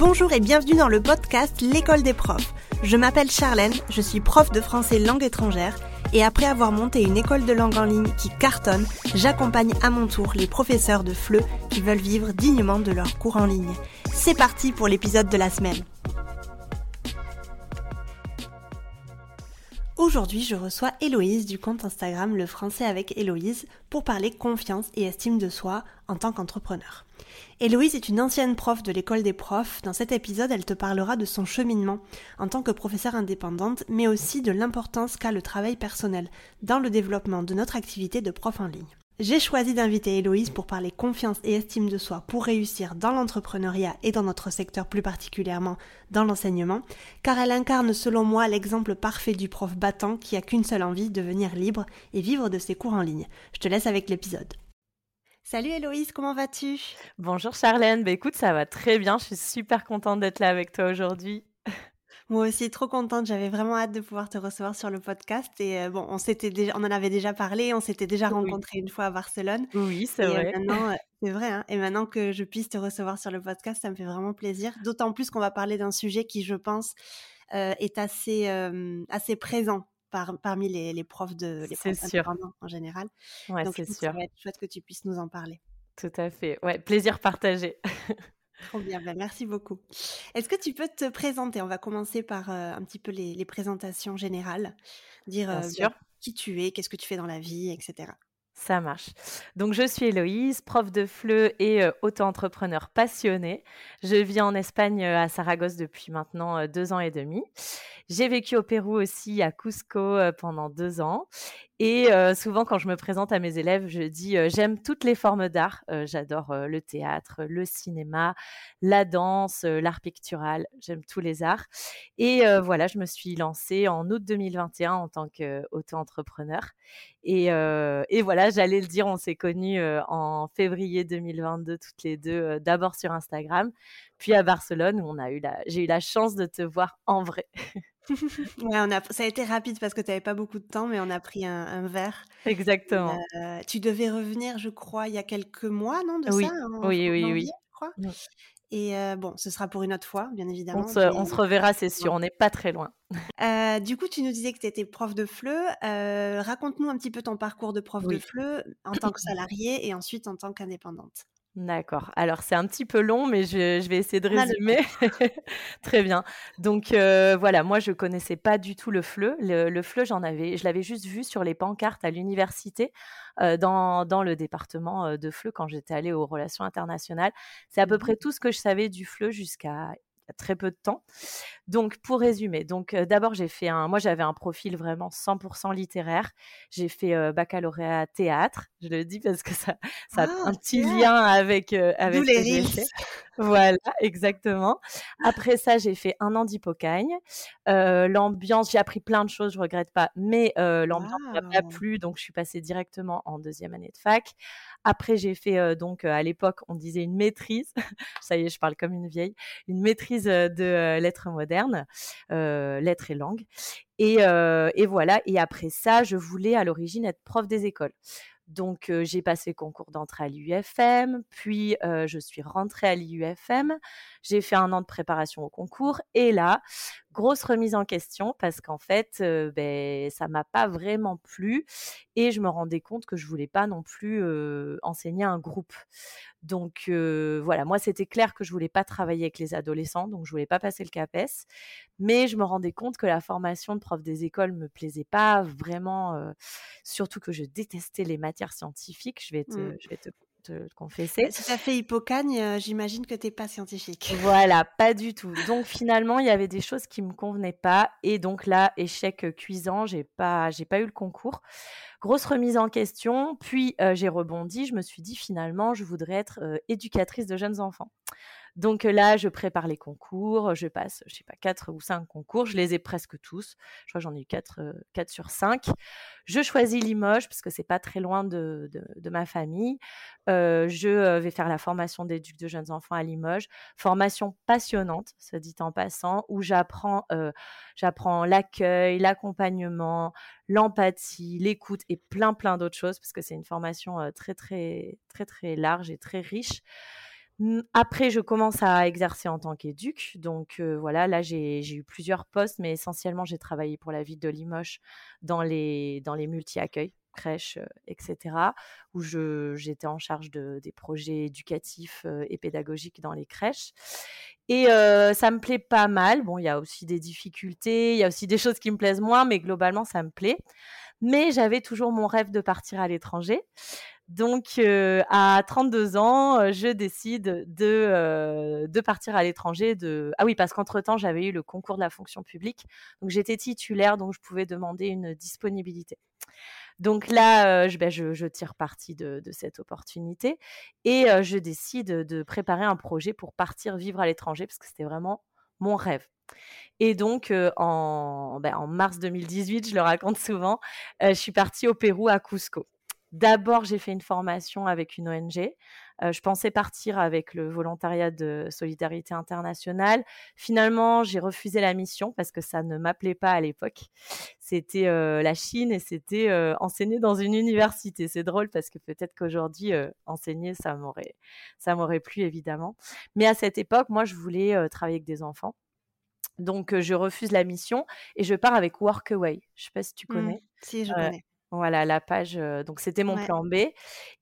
Bonjour et bienvenue dans le podcast L'école des profs. Je m'appelle Charlène, je suis prof de français langue étrangère et après avoir monté une école de langue en ligne qui cartonne, j'accompagne à mon tour les professeurs de FLE qui veulent vivre dignement de leurs cours en ligne. C'est parti pour l'épisode de la semaine. Aujourd'hui, je reçois Héloïse du compte Instagram Le Français avec Héloïse pour parler confiance et estime de soi en tant qu'entrepreneur. Héloïse est une ancienne prof de l'école des profs. Dans cet épisode, elle te parlera de son cheminement en tant que professeure indépendante, mais aussi de l'importance qu'a le travail personnel dans le développement de notre activité de prof en ligne. J'ai choisi d'inviter Héloïse pour parler confiance et estime de soi pour réussir dans l'entrepreneuriat et dans notre secteur plus particulièrement dans l'enseignement, car elle incarne selon moi l'exemple parfait du prof battant qui a qu'une seule envie, de devenir libre et vivre de ses cours en ligne. Je te laisse avec l'épisode. Salut Héloïse, comment vas-tu? Bonjour Charlène, bah écoute, ça va très bien, je suis super contente d'être là avec toi aujourd'hui. Moi aussi, trop contente. J'avais vraiment hâte de pouvoir te recevoir sur le podcast. Et euh, bon, on s'était déjà, on en avait déjà parlé, on s'était déjà rencontré une fois à Barcelone. Oui, c'est euh, vrai. maintenant, euh, c'est vrai. Hein, et maintenant que je puisse te recevoir sur le podcast, ça me fait vraiment plaisir. D'autant plus qu'on va parler d'un sujet qui, je pense, est assez, assez présent parmi les, profs de les profs sûr. en général. Ouais, c'est sûr. Ça va être chouette que tu puisses nous en parler. Tout à fait. Ouais, plaisir partagé. Trop bien, ben, merci beaucoup. Est-ce que tu peux te présenter? On va commencer par euh, un petit peu les, présentations générales, dire euh, qui tu es, qu'est-ce que tu fais dans la vie, etc. Ça marche. Donc, je suis Héloïse, prof de FLE et euh, auto-entrepreneur passionnée. Je vis en Espagne à Saragosse depuis maintenant deux ans et demi. J'ai vécu au Pérou aussi, à Cusco, pendant deux ans. Et souvent, quand je me présente à mes élèves, je dis j'aime toutes les formes d'art. J'adore le théâtre, le cinéma, la danse, l'art pictural. J'aime tous les arts. Et voilà, je me suis lancée en août 2021 en tant qu'auto-entrepreneur. Et, et, voilà, j'allais le dire, on s'est connus en février 2022 toutes les deux, d'abord sur Instagram, puis à Barcelone où on a eu la, j'ai eu la chance de te voir en vrai. ouais, on a, ça a été rapide parce que tu n'avais pas beaucoup de temps, mais on a pris un, verre. Exactement. Euh, tu devais revenir, je crois, il y a quelques mois, non, de oui. ça Oui, oui, oui. Je crois. Et euh, bon, ce sera pour une autre fois, bien évidemment. On se, reverra, c'est sûr, on n'est pas très loin. Euh, du coup, tu nous disais que tu étais prof de FLE. Raconte-nous un petit peu ton parcours de prof de FLE en tant que salarié et ensuite en tant qu'indépendante. D'accord. Alors c'est un petit peu long, mais je, vais essayer de résumer. Très bien. Donc euh, voilà, moi je connaissais pas du tout le FLE. Le, FLE, j'en avais, je l'avais juste vu sur les pancartes à l'université euh, dans, dans, le département euh, de FLE quand j'étais allée aux relations internationales. C'est à peu mmh près tout ce que je savais du FLE jusqu'à très peu de temps. Donc, pour résumer, donc d'abord, j'ai fait un. Moi, j'avais un profil vraiment 100% littéraire. J'ai fait baccalauréat théâtre. Je le dis parce que ça, ça a ah, un petit lien avec avec les Voilà, exactement. Après ça, j'ai fait un an d'hypocagne. l'ambiance, j'ai appris plein de choses, je regrette pas, mais l'ambiance m'a pas plu, donc je suis passée directement en deuxième année de fac. Après, j'ai fait donc à l'époque, on disait une maîtrise. Ça y est, je parle comme une vieille. Une maîtrise de lettres modernes, lettres et langues. Et, et, voilà. Et après ça, je voulais à l'origine être prof des écoles. Donc, j'ai passé concours d'entrée à l'UFM, puis je suis rentrée à l'IUFM. J'ai fait un an de préparation au concours. Et là, grosse remise en question parce qu'en fait, ben, ça m'a pas vraiment plu. Et je me rendais compte que je voulais pas non plus enseigner un groupe. Donc voilà, moi c'était clair que je voulais pas travailler avec les adolescents, donc je voulais pas passer le CAPES, mais je me rendais compte que la formation de prof des écoles me plaisait pas vraiment, surtout que je détestais les matières scientifiques. Je vais te, mmh. je vais te te confesser. Si tu as fait hypocagne, j'imagine que tu n'es pas scientifique. Voilà, pas du tout. Donc finalement, il y avait des choses qui me convenaient pas et donc là, échec cuisant, j'ai pas j'ai pas eu le concours. Grosse remise en question, puis j'ai rebondi, je me suis dit finalement, je voudrais être éducatrice de jeunes enfants. Donc là, je prépare les concours, je passe, je sais pas, quatre ou cinq concours, je les ai presque tous. Je crois que j'en ai eu quatre, quatre sur cinq. Je choisis Limoges parce que c'est pas très loin de, de, ma famille. je vais faire la formation d'éduc de jeunes enfants à Limoges, formation passionnante, se dit en passant, où j'apprends, j'apprends l'accueil, l'accompagnement, l'empathie, l'écoute et plein plein d'autres choses parce que c'est une formation très très très très large et très riche. Après, je commence à exercer en tant qu'éduc. Donc voilà, là, j'ai eu plusieurs postes, mais essentiellement, j'ai travaillé pour la ville de Limoges dans les, dans les multi-accueils crèches, etc., où j'étais en charge de, des projets éducatifs et pédagogiques dans les crèches. Et ça me plaît pas mal. Bon, il y a aussi des difficultés, il y a aussi des choses qui me plaisent moins, mais globalement, ça me plaît. Mais j'avais toujours mon rêve de partir à l'étranger. Donc, à 32 ans, je décide de, de partir à l'étranger. De... Ah oui, parce qu'entre-temps, j'avais eu le concours de la fonction publique. Donc, j'étais titulaire, donc je pouvais demander une disponibilité. Donc là, je, ben, je, tire parti de, cette opportunité et je décide de préparer un projet pour partir vivre à l'étranger parce que c'était vraiment mon rêve. Et donc, en, ben, en, mars 2018, je le raconte souvent, je suis partie au Pérou à Cusco. D'abord, j'ai fait une formation avec une ONG. Euh, je pensais partir avec le volontariat de solidarité internationale. Finalement, j'ai refusé la mission parce que ça ne m'appelait pas à l'époque. C'était euh, la Chine et c'était euh, enseigner dans une université. C'est drôle parce que peut-être qu'aujourd'hui, enseigner, ça m'aurait, ça m'aurait plu évidemment. Mais à cette époque, moi, je voulais travailler avec des enfants. Donc, je refuse la mission et je pars avec Workaway. Je ne sais pas si tu mmh. connais. si, je connais. Voilà, la page. donc, c'était mon plan B.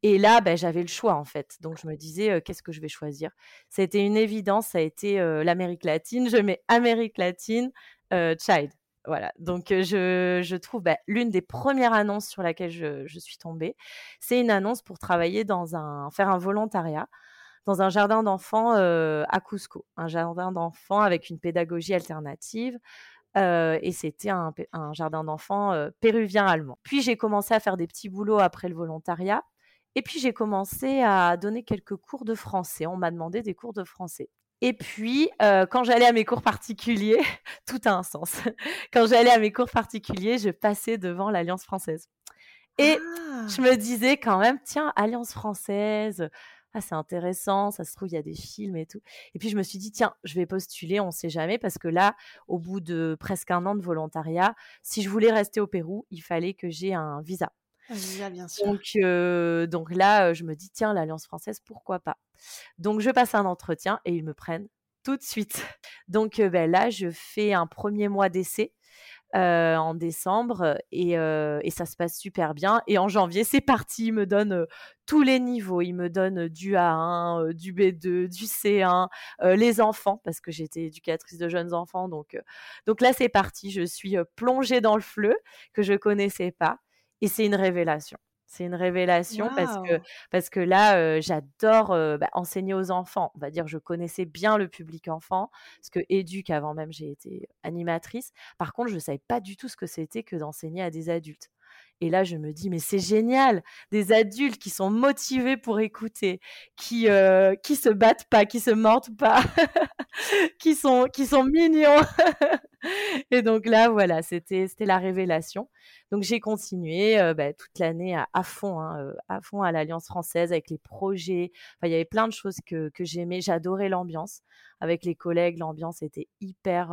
Et là, ben, j'avais le choix, en fait. Donc, je me disais, qu'est-ce que je vais choisir? Ça a été une évidence. Ça a été l'Amérique latine. Je mets Amérique latine, Child. Voilà. Donc, je, trouve ben, l'une des premières annonces sur laquelle je, je suis tombée, c'est une annonce pour travailler dans un, faire un volontariat dans un jardin d'enfants à Cusco, un jardin d'enfants avec une pédagogie alternative, et c'était un, jardin d'enfants péruvien-allemand. Puis j'ai commencé à faire des petits boulots après le volontariat. Et puis j'ai commencé à donner quelques cours de français. On m'a demandé des cours de français. Et puis, quand j'allais à mes cours particuliers, tout a un sens. quand j'allais à mes cours particuliers, je passais devant l'Alliance française. Et ah! je me disais quand même, tiens, Alliance française, ah, c'est intéressant, ça se trouve, il y a des films et tout. Et puis je me suis dit, tiens, je vais postuler, on ne sait jamais, parce que là, au bout de presque un an de volontariat, si je voulais rester au Pérou, il fallait que j'ai un visa. Un visa, bien sûr. Donc, donc là, je me dis, tiens, l'Alliance française, pourquoi pas? Donc je passe un entretien et ils me prennent tout de suite. Donc ben, là, je fais un premier mois d'essai en décembre et, ça se passe super bien. Et en janvier, c'est parti. Il me donne tous les niveaux. Il me donne du A1, du B2, du C1, les enfants, parce que j'étais éducatrice de jeunes enfants. Donc, donc là, c'est parti. Je suis plongée dans le fleu que je connaissais pas. Et c'est une révélation. C'est une révélation parce que parce que là, j'adore bah, enseigner aux enfants. On va dire, je connaissais bien le public enfant, parce que éduque avant même j'ai été animatrice. Par contre, je ne savais pas du tout ce que c'était que d'enseigner à des adultes. Et là, je me dis, mais c'est génial, des adultes qui sont motivés pour écouter, qui euh, qui se battent pas, qui se mordent pas, qui sont qui sont mignons. et donc là, voilà, c'était c'était la révélation. Donc j'ai continué euh, bah, toute l'année à, fond, hein, euh, à fond à l'Alliance française avec les projets. Enfin, il y avait plein de choses que que j'aimais. J'adorais l'ambiance avec les collègues. L'ambiance était hyper.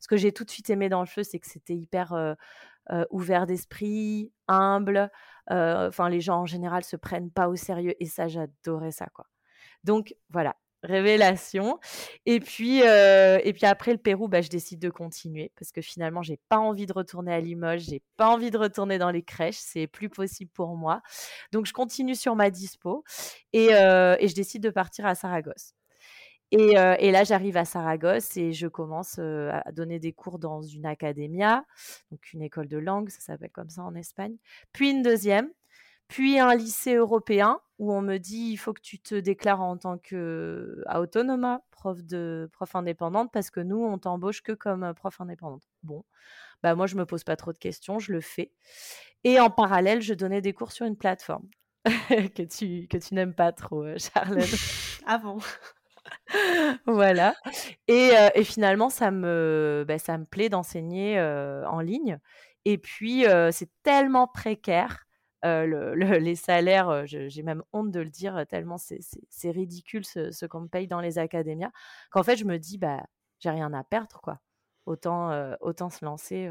ce que j'ai tout de suite aimé dans le feu, c'est que c'était hyper euh, ouvert d'esprit, humble. Euh, enfin, les gens en général se prennent pas au sérieux et ça, j'adorais ça, quoi. Donc voilà, révélation. Et puis, euh, et puis après le Pérou, bah, je décide de continuer parce que finalement, j'ai pas envie de retourner à Limoges, j'ai pas envie de retourner dans les crèches, c'est plus possible pour moi. Donc, je continue sur ma dispo et, et je décide de partir à Saragosse. Et, là, j'arrive à Saragosse et je commence à donner des cours dans une academia, donc une école de langue, ça s'appelle comme ça en Espagne. Puis une deuxième, puis un lycée européen où on me dit il faut que tu te déclares en tant que autonoma, prof de prof indépendante, parce que nous on t'embauche que comme prof indépendante. Bon, bah moi je me pose pas trop de questions, je le fais. Et en parallèle, je donnais des cours sur une plateforme que tu que tu n'aimes pas trop, Charlotte. ah bon? voilà. Et, et, finalement, ça me, bah, ça me plaît d'enseigner en ligne. Et puis, c'est tellement précaire. Le, les salaires, j'ai même honte de le dire, tellement c'est ridicule ce, ce qu'on me paye dans les académias, qu'en fait, je me dis, bah, j'ai rien à perdre, quoi. Autant, autant se lancer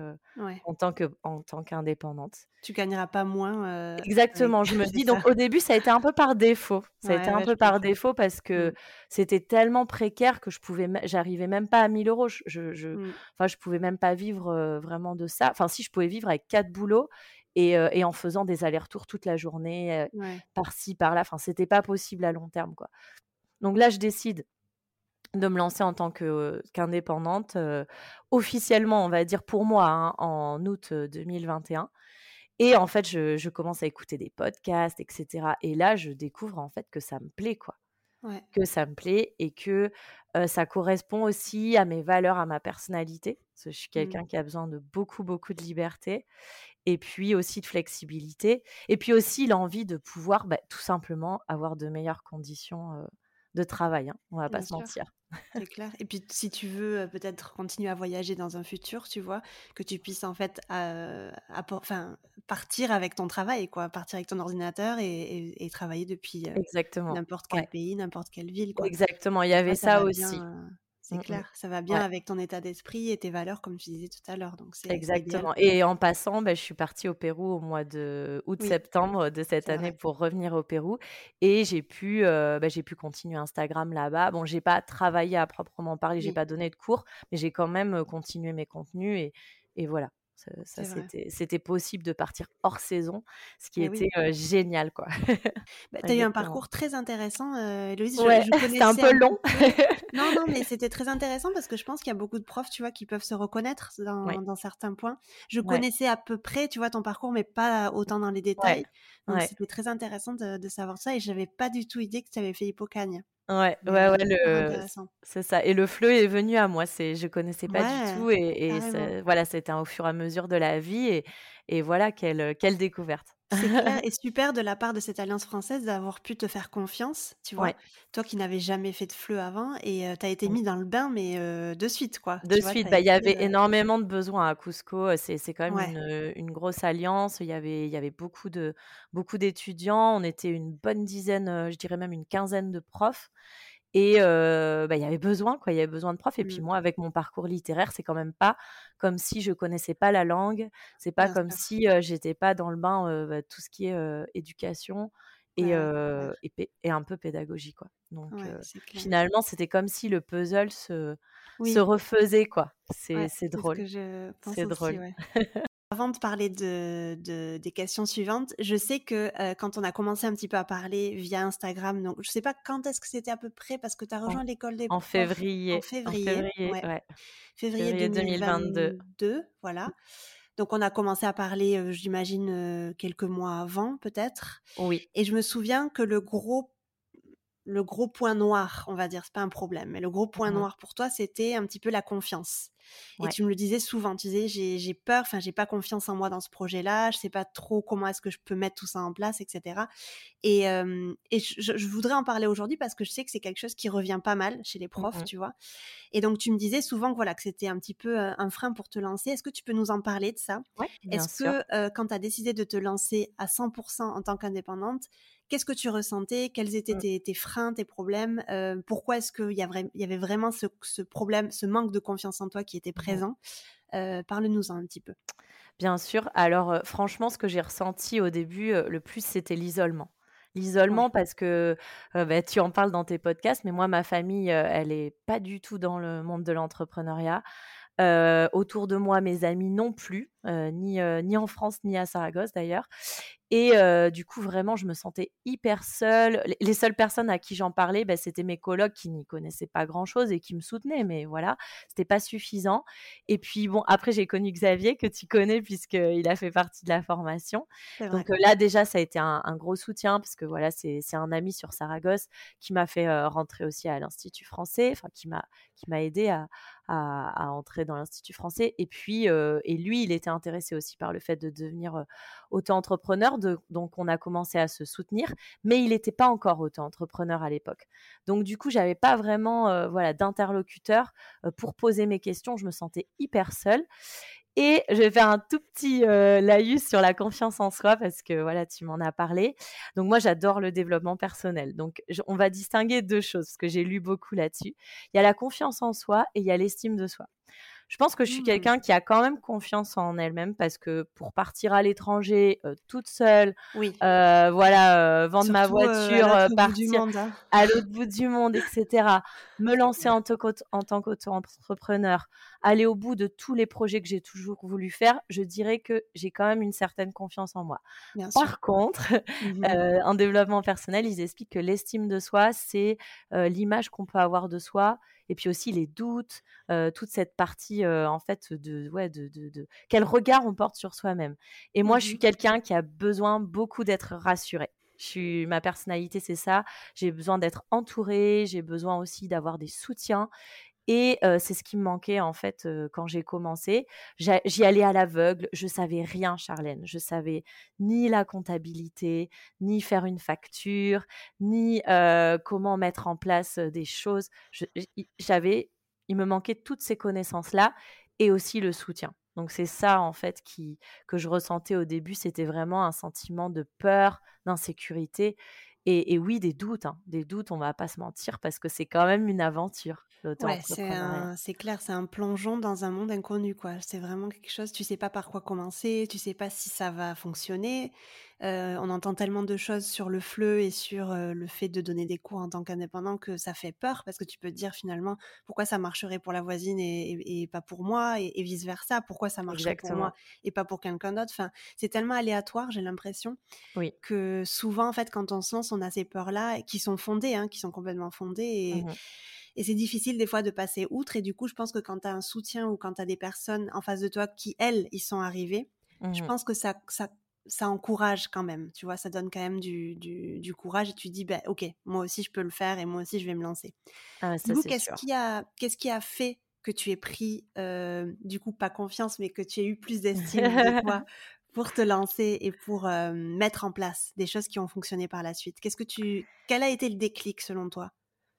en tant que en tant qu'indépendante. Tu gagneras pas moins. Exactement, je me dis donc au début ça a été un peu par défaut. Ça a été un peu par défaut parce que mmh. c'était tellement précaire que je pouvais, j'arrivais même pas à 1000 euros. Je, je, mmh. je pouvais même pas vivre vraiment de ça. Enfin si je pouvais vivre avec quatre boulots et, et en faisant des allers-retours toute la journée, par-ci par-là. Enfin c'était pas possible à long terme quoi. Donc là je décide de me lancer en tant qu'indépendante, officiellement, on va dire pour moi, hein, en août 2021. Et en fait, je, commence à écouter des podcasts, etc. Et là, je découvre en fait que ça me plaît, quoi. Que ça me plaît et que ça correspond aussi à mes valeurs, à ma personnalité. Parce que je suis mmh. quelqu'un qui a besoin de beaucoup, beaucoup de liberté. Et puis aussi de flexibilité. Et puis aussi l'envie de pouvoir bah, tout simplement avoir de meilleures conditions de travail. Hein, on va pas se mentir. C'est clair. Et puis si tu veux peut-être continuer à voyager dans un futur, tu vois, que tu puisses en fait enfin, partir avec ton travail, quoi, partir avec ton ordinateur et, travailler depuis n'importe quel pays, n'importe quelle ville. Quoi. Exactement, il y avait ça, aussi. C'est mmh clair, ça va bien avec ton état d'esprit et tes valeurs, comme tu disais tout à l'heure. Donc c'est exactement. Et en passant, bah, je suis partie au Pérou au mois de août-septembre de cette année pour revenir au Pérou et j'ai pu, bah, j'ai pu continuer Instagram là-bas. Bon, j'ai pas travaillé à proprement parler, j'ai pas donné de cours, mais j'ai quand même continué mes contenus et, et voilà. Ça, c'était possible de partir hors saison, ce qui était génial, quoi. Bah, tu as eu un parcours très intéressant, Héloïse. Ouais, c'était un peu long. non, non, mais c'était très intéressant parce que je pense qu'il y a beaucoup de profs, tu vois, qui peuvent se reconnaître dans, certains points. Je connaissais à peu près, tu vois, ton parcours, mais pas autant dans les détails. Donc c'était très intéressant de, de, savoir ça et j'avais pas du tout idée que tu avais fait Hippocagne. Ouais, ouais, ouais, le... c'est ça. Et le fleu est venu à moi. C'est, je connaissais pas du tout, et, et voilà, c'était au fur et à mesure de la vie, et, et voilà, quelle, quelle découverte. C'est clair et super de la part de cette alliance française d'avoir pu te faire confiance, tu vois? Toi qui n'avais jamais fait de fleu avant et tu as été mis dans le bain, mais de suite, quoi. De suite, bah, il y avait énormément de besoins à Cusco. C'est, c'est quand même une, une, grosse alliance. Il y avait, il y avait beaucoup, de, beaucoup d'étudiants. On était une bonne dizaine, je dirais même une quinzaine de profs. Et bah, il y avait besoin, quoi. Il y avait besoin de profs. Et puis mmh. moi, avec mon parcours littéraire, c'est quand même pas comme si je connaissais pas la langue. C'est pas comme si j'étais pas dans le bain bah, tout ce qui est éducation et, et, un peu pédagogie, quoi. Donc finalement, c'était comme si le puzzle se, se refaisait, quoi. C'est drôle. C'est drôle. Avant de parler de, des questions suivantes, je sais que euh, quand on a commencé un petit peu à parler via Instagram, donc je sais pas quand est-ce que c'était à peu près parce que tu as rejoint l'école des en février. En février. En février, ouais. février, 2022. Voilà. Donc on a commencé à parler, euh, j'imagine, euh, quelques mois avant peut-être. Oui. Et je me souviens que le gros le gros point noir, on va dire, c'est pas un problème, mais le gros point noir pour toi, c'était un petit peu la confiance. Et tu me le disais souvent, tu disais j'ai peur, enfin j'ai pas confiance en moi dans ce projet-là, je sais pas trop comment est-ce que je peux mettre tout ça en place, etc. Et, et je, voudrais en parler aujourd'hui parce que je sais que c'est quelque chose qui revient pas mal chez les mmh profs, tu vois. Et donc tu me disais souvent que voilà que c'était un petit peu un frein pour te lancer. Est-ce que tu peux nous en parler de ça? Est-ce que quand tu as décidé de te lancer à 100% en tant qu'indépendante, Qu'est-ce que tu ressentais? Quels étaient mmh. tes, freins, tes problèmes? Pourquoi est-ce qu'il y, avait vraiment ce, problème, ce manque de confiance en toi qui était mmh présent? Parle-nous-en un petit peu. Bien sûr. Alors, franchement, ce que j'ai ressenti au début, le plus, c'était l'isolement. L'isolement parce que bah, tu en parles dans tes podcasts, mais moi, ma famille, elle n'est pas du tout dans le monde de l'entrepreneuriat. autour de moi, mes amis non plus, ni, ni en France, ni à Saragosse d'ailleurs. Et du coup, vraiment, je me sentais hyper seule. Les seules personnes à qui j'en parlais, bah, c'était mes colocs qui n'y connaissaient pas grand-chose et qui me soutenaient. Mais voilà, c'était pas suffisant. Et puis, bon, après, j'ai connu Xavier, que tu connais, puisqu'il a fait partie de la formation. Donc là, déjà, ça a été un, gros soutien, parce que voilà, c'est un ami sur Saragosse qui m'a fait rentrer aussi à l'Institut français, enfin, qui m'a aidé à, à, entrer dans l'Institut français. Et puis, et lui, il était intéressé aussi par le fait de devenir auto-entrepreneur. donc, on a commencé à se soutenir, mais il n'était pas encore auto-entrepreneur à l'époque. Donc, du coup, j'avais pas vraiment voilà, d'interlocuteur pour poser mes questions. Je me sentais hyper seule. Et je vais faire un tout petit euh, laïus sur la confiance en soi parce que voilà, tu m'en as parlé. Donc moi, j'adore le développement personnel. Donc on va distinguer deux choses parce que j'ai lu beaucoup là-dessus. Il y a la confiance en soi et il y a l'estime de soi. Je pense que je suis mmh. quelqu'un qui a quand même confiance en elle-même parce que pour partir à l'étranger toute seule, oui. voilà, vendre ma voiture, partir hein. à l'autre bout du monde, etc. Me lancer en, en tant qu'auto-entrepreneur, aller au bout de tous les projets que j'ai toujours voulu faire, je dirais que j'ai quand même une certaine confiance en moi. Par contre, mmh en développement personnel, ils expliquent que l'estime de soi, c'est l'image qu'on peut avoir de soi et puis aussi les doutes, toute cette partie en fait de, ouais, de, de, quel regard on porte sur soi-même. Et moi, je suis mmh quelqu'un qui a besoin beaucoup d'être rassuré. Je suis, ma personnalité, c'est ça. J'ai besoin d'être entourée, j'ai besoin aussi d'avoir des soutiens. Et c'est ce qui me manquait en fait quand j'ai commencé. J'y allais à l'aveugle, je savais rien, Charlène. Je savais ni la comptabilité, ni faire une facture, ni comment mettre en place des choses. J'avais, il me manquait toutes ces connaissances-là et aussi le soutien. Donc c'est ça en fait qui que je ressentais au début, c'était vraiment un sentiment de peur, d'insécurité et, oui des doutes, hein. des doutes, on va pas se mentir parce que c'est quand même une aventure. Ouais, c'est clair, c'est un plongeon dans un monde inconnu, quoi. C'est vraiment quelque chose, tu sais pas par quoi commencer, tu sais pas si ça va fonctionner. Euh, on entend tellement de choses sur le fleu et sur euh, le fait de donner des cours en tant qu'indépendant que ça fait peur parce que tu peux te dire finalement pourquoi ça marcherait pour la voisine et, pas pour moi et, vice versa, pourquoi ça marcherait pour moi et pas pour quelqu'un d'autre? Enfin, c'est tellement aléatoire, j'ai l'impression, oui. que souvent en fait quand on se lance, on a ces peurs là qui sont fondées, hein, qui sont complètement fondées et mmh et c'est difficile des fois de passer outre. Et du coup, je pense que quand tu as un soutien ou quand tu as des personnes en face de toi qui, elles, y sont arrivées, je mmh pense que ça, ça, ça encourage quand même. Tu vois, ça donne quand même du, du, courage et tu dis, bah, ok, moi aussi je peux le faire et moi aussi je vais me lancer. Ah, du coup, qu'est-ce qui, a, qu'est-ce qui a fait que tu aies pris, euh, du coup, pas confiance, mais que tu aies eu plus d'estime de toi pour te lancer et pour euh, mettre en place des choses qui ont fonctionné par la suite? Qu'est-ce que tu, quel a été le déclic selon toi?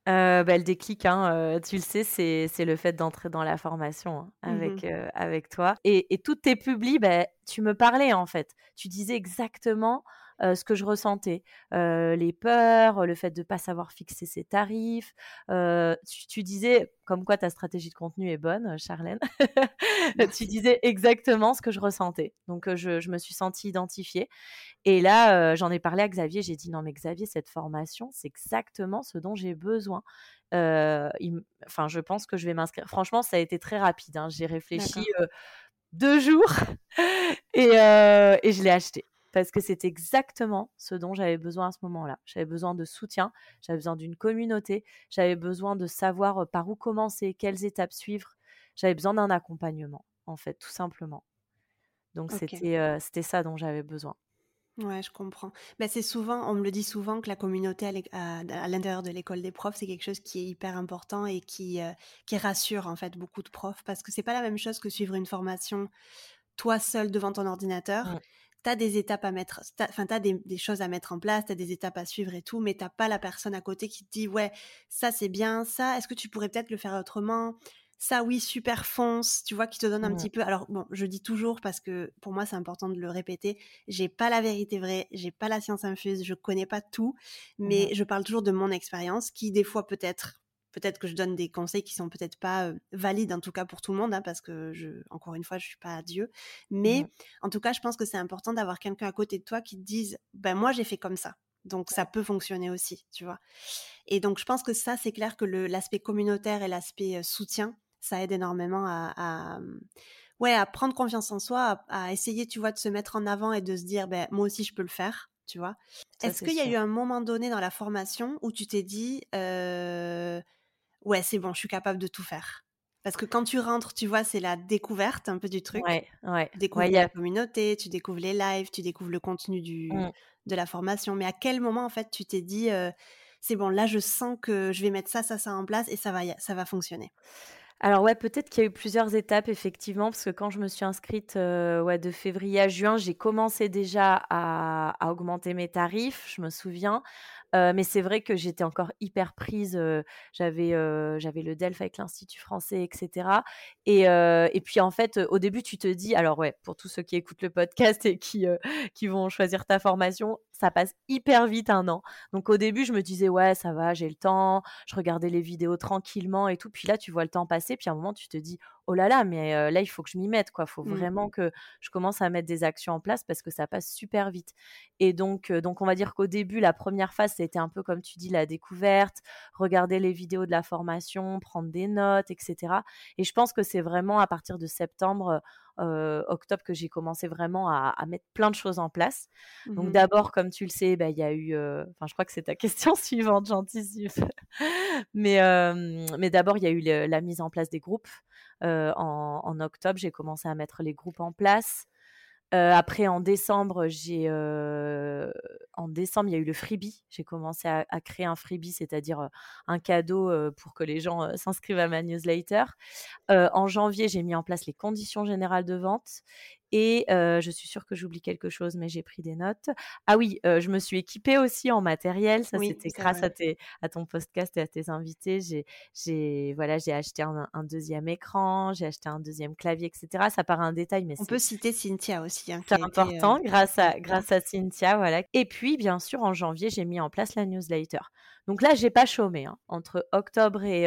Bah, le déclic, hein, tu le sais, c'est le fait d'entrer dans la formation, hein, mmh avec, avec toi et et tous tes publis, bah, tu me parlais, en fait. Tu disais exactement, ce que je ressentais. les peurs, le fait de ne pas savoir fixer ses tarifs. Tu, disais, comme quoi ta stratégie de contenu est bonne, Charlène. tu disais exactement ce que je ressentais. Donc, je, me suis sentie identifiée. Et là, j'en ai parlé à Xavier. J'ai dit, non, mais Xavier, cette formation, c'est exactement ce dont j'ai besoin. enfin, je pense que je vais m'inscrire. Franchement, ça a été très rapide. Hein. J'ai réfléchi deux jours et, et je l'ai acheté parce que c'est exactement ce dont j'avais besoin à ce moment-là. J'avais besoin de soutien, j'avais besoin d'une communauté, j'avais besoin de savoir par où commencer, quelles étapes suivre. J'avais besoin d'un accompagnement, en fait, tout simplement. Donc c'était c'était ça dont j'avais besoin. Ouais, je comprends. Ben, c'est souvent, on me le dit souvent que la communauté à l'intérieur de l'école des profs, c'est quelque chose qui est hyper important et qui, qui rassure en fait beaucoup de profs parce que c'est pas la même chose que suivre une formation toi seul devant ton ordinateur. Mmh tu as des étapes à mettre, enfin, tu as des, choses à mettre en place, tu as des étapes à suivre et tout, mais tu pas la personne à côté qui te dit, ouais, ça c'est bien, ça, est-ce que tu pourrais peut-être le faire autrement? Ça oui super fonce tu vois qui te donne un petit peu alors bon je dis toujours parce que pour moi c'est important de le répéter j'ai pas la vérité vraie j'ai pas la science infuse je connais pas tout mais mmh. je parle toujours de mon expérience qui des fois peut-être peut-être que je donne des conseils qui sont peut-être pas valides en tout cas pour tout le monde hein, parce que je encore une fois je suis pas Dieu. Mais mmh en tout cas je pense que c'est important d'avoir quelqu'un à côté de toi qui te dise ben moi j'ai fait comme ça donc ça peut fonctionner aussi tu vois? Et donc je pense que ça c'est clair que l'aspect communautaire et l'aspect soutien ça aide énormément à, mmh, ouais à prendre confiance en soi à, essayer tu vois de se mettre en avant et de se dire ben moi aussi je peux le faire tu vois? Est-ce qu'il y a eu un moment donné dans la formation où tu t'es dit ouais, c'est bon, je suis capable de tout faire. Parce que quand tu rentres, tu vois, c'est la découverte un peu du truc. Ouais, ouais. Tu découvres la communauté, tu découvres les lives, tu découvres le contenu du, mmh. de la formation. Mais à quel moment, en fait, tu t'es dit, c'est bon, là, je sens que je vais mettre ça, ça, ça en place et ça va, ça va fonctionner? Alors ouais, peut-être qu'il y a eu plusieurs étapes effectivement, parce que quand je me suis inscrite ouais, de février à juin, j'ai commencé déjà à, à, augmenter mes tarifs, je me souviens mais c'est vrai que j'étais encore hyper prise. j'avais, j'avais le DELF avec l'Institut français, etc. Et, et puis en fait, au début, tu te dis, alors ouais, pour tous ceux qui écoutent le podcast et qui, qui vont choisir ta formation, ça passe hyper vite un an. Donc au début, je me disais, ouais, ça va, j'ai le temps. Je regardais les vidéos tranquillement et tout. Puis là, tu vois le temps passer. Puis à un moment, tu te dis, oh là là, mais là, il faut que je m'y mette, quoi. Il faut Mmh. vraiment que je commence à mettre des actions en place parce que ça passe super vite. Et donc, donc on va dire qu'au début, la première phase, c'était un peu comme tu dis, la découverte, regarder les vidéos de la formation, prendre des notes, etc. Et je pense que c'est vraiment à partir de septembre, octobre que j'ai commencé vraiment à, mettre plein de choses en place. Donc Mmh d'abord, comme tu le sais, bah, il y a eu, enfin je crois que c'est ta question suivante, j'anticipe. mais mais d'abord, il y a eu la mise en place des groupes. en, octobre, j'ai commencé à mettre les groupes en place. Après, en décembre, j'ai en décembre, il y a eu le freebie. J'ai commencé à, créer un freebie, c'est-à-dire un cadeau pour que les gens s'inscrivent à ma newsletter. en janvier, j'ai mis en place les conditions générales de vente. Et je suis sûre que j'oublie quelque chose, mais j'ai pris des notes. Ah oui, je me suis équipée aussi en matériel. Ça, c'était grâce à, tes, à ton podcast et à tes invités. J'ai voilà, j'ai acheté un, deuxième écran, j'ai acheté un deuxième clavier, etc. Ça paraît un détail, mais on peut citer Cynthia aussi. Hein, c'est important, grâce à grâce à Cynthia, voilà. Et puis, bien sûr, en janvier, j'ai mis en place la newsletter. Donc là, j'ai pas chômé hein. entre octobre et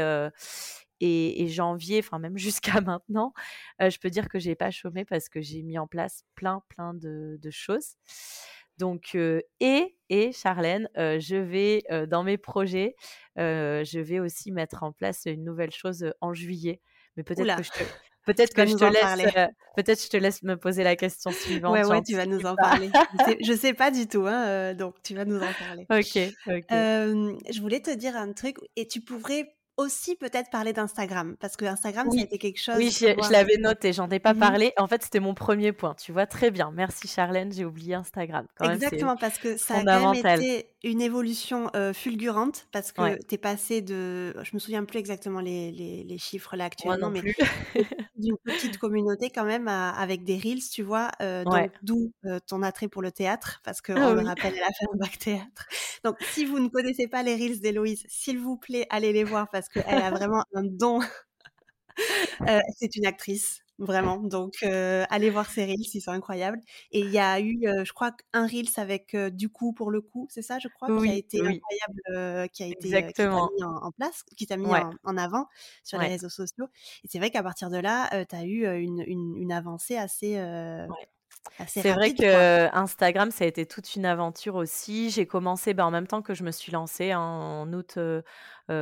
et, janvier, enfin même jusqu'à maintenant, je peux dire que j'ai pas chômé parce que j'ai mis en place plein, plein de, choses. Donc, et, et Charlène, je vais, dans mes projets, je vais aussi mettre en place une nouvelle chose en juillet. Mais peut-être que je te, peut-être que je te laisse, peut-être je te laisse me poser la question suivante. Ouais, ouais, tu vas nous en parler. je, sais, sais pas du tout, hein, donc tu vas nous en parler. Ok, ok. je voulais te dire un truc et tu pourrais aussi peut-être parler d'Instagram parce que Instagram oui. ça a été quelque chose. Oui, je, l'avais noté, j'en ai pas mmh parlé. En fait, c'était mon premier point. Tu vois très bien. Merci Charlène, j'ai oublié Instagram. Exactement parce que ça a quand même été une évolution fulgurante parce que tu es passé de, je me souviens plus exactement les, les, les chiffres là actuellement, mais d'une petite communauté quand même avec des reels, tu vois, donc d'où ton attrait pour le théâtre parce que ah on le rappelle, elle a fait un bac théâtre. Donc si vous ne connaissez pas les reels d'Héloïse, s'il vous plaît, allez les voir parce qu'elle a vraiment un don. Euh, c'est une actrice, vraiment. Donc, euh, allez voir ses reels, ils sont incroyables. Et il y a eu, euh, je crois, un reels avec du coup pour le coup, c'est ça, je crois, qui a été incroyable, qui a été Exactement. mis en, place, qui t'a mis en, avant sur les réseaux sociaux. Et c'est vrai qu'à partir de là, tu as eu une, une, avancée assez. C'est vrai que Instagram, ça a été toute une aventure aussi. J'ai commencé bah, en même temps que je me suis lancée en août, euh,